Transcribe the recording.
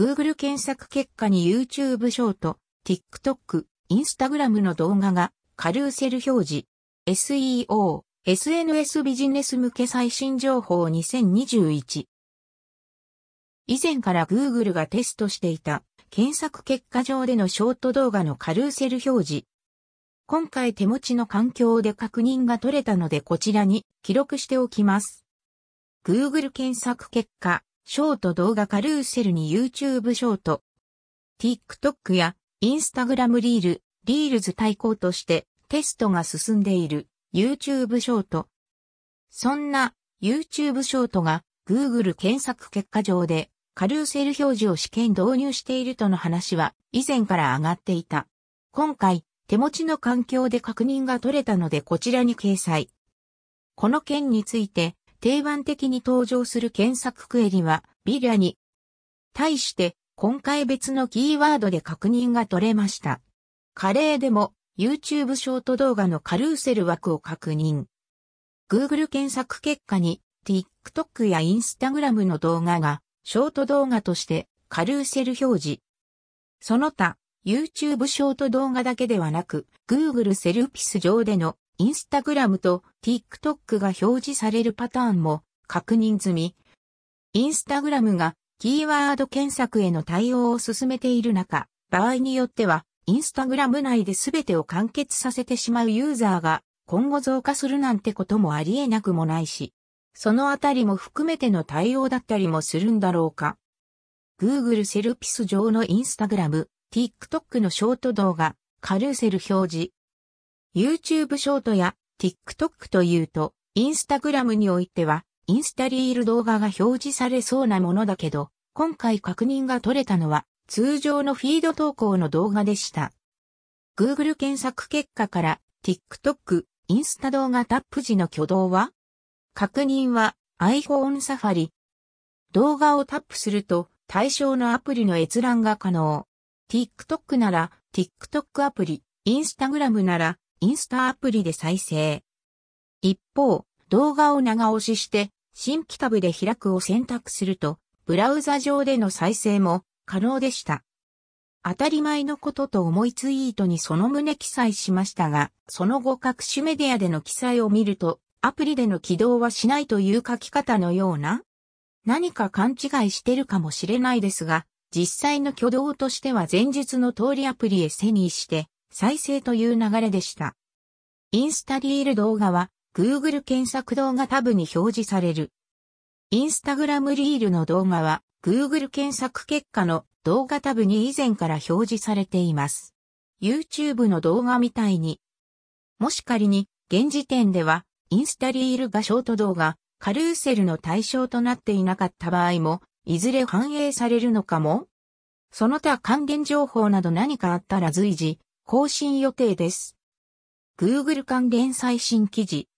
Google 検索結果に YouTube ショート、TikTok、Instagram の動画がカルーセル表示。SEO、SNS ビジネス向け最新情報2021。以前から Google がテストしていた検索結果上でのショート動画のカルーセル表示。今回手持ちの環境で確認が取れたのでこちらに記録しておきます。Google 検索結果、ショート動画カルーセルに YouTube ショート、TikTok や Instagram リール、リールズ対抗としてテストが進んでいる YouTube ショート。そんな YouTube ショートが Google 検索結果上でカルーセル表示を試験導入しているとの話は以前から上がっていた。今回手持ちの環境で確認が取れたのでこちらに掲載。この件について定番的に登場する検索クエリはビリアに対して今回別のキーワードで確認が取れました。カレーでも YouTube ショート動画のカルーセル枠を確認。Google 検索結果に TikTok や Instagram の動画がショート動画としてカルーセル表示。その他 YouTube ショート動画だけではなく、Google セルピス上での Instagram と TikTok が表示されるパターンも確認済み、Instagram がキーワード検索への対応を進めている中、場合によっては、Instagram 内で全てを完結させてしまうユーザーが今後増加するなんてこともありえなくもないし、そのあたりも含めての対応だったりもするんだろうか。Google セルピス上の Instagram、TikTok のショート動画、カルーセル表示。YouTube ショートや TikTok というと、Instagram においては、インスタリール動画が表示されそうなものだけど、今回確認が取れたのは、通常のフィード投稿の動画でした。Google 検索結果から TikTok、インスタ動画タップ時の挙動は？確認は iPhone サファリ。動画をタップすると対象のアプリの閲覧が可能。TikTok なら TikTok アプリ、Instagram ならインスタアプリで再生。一方、動画を長押しして新規タブで開くを選択すると、ブラウザ上での再生も可能でした。当たり前のことと思いツイートにその旨記載しましたが、その後各種メディアでの記載を見ると、アプリでの起動はしないという書き方のような何か勘違いしてるかもしれないですが、実際の挙動としては前述の通りアプリへ背にして再生という流れでした。インスタリール動画は Google 検索動画タブに表示される。インスタグラムリールの動画は Google 検索結果の動画タブに以前から表示されています。YouTube の動画みたいに。もし仮に現時点ではインスタリールがショート動画、カルーセルの対象となっていなかった場合もいずれ反映されるのかも？その他関連情報など何かあったら随時更新予定です。Google 関連最新記事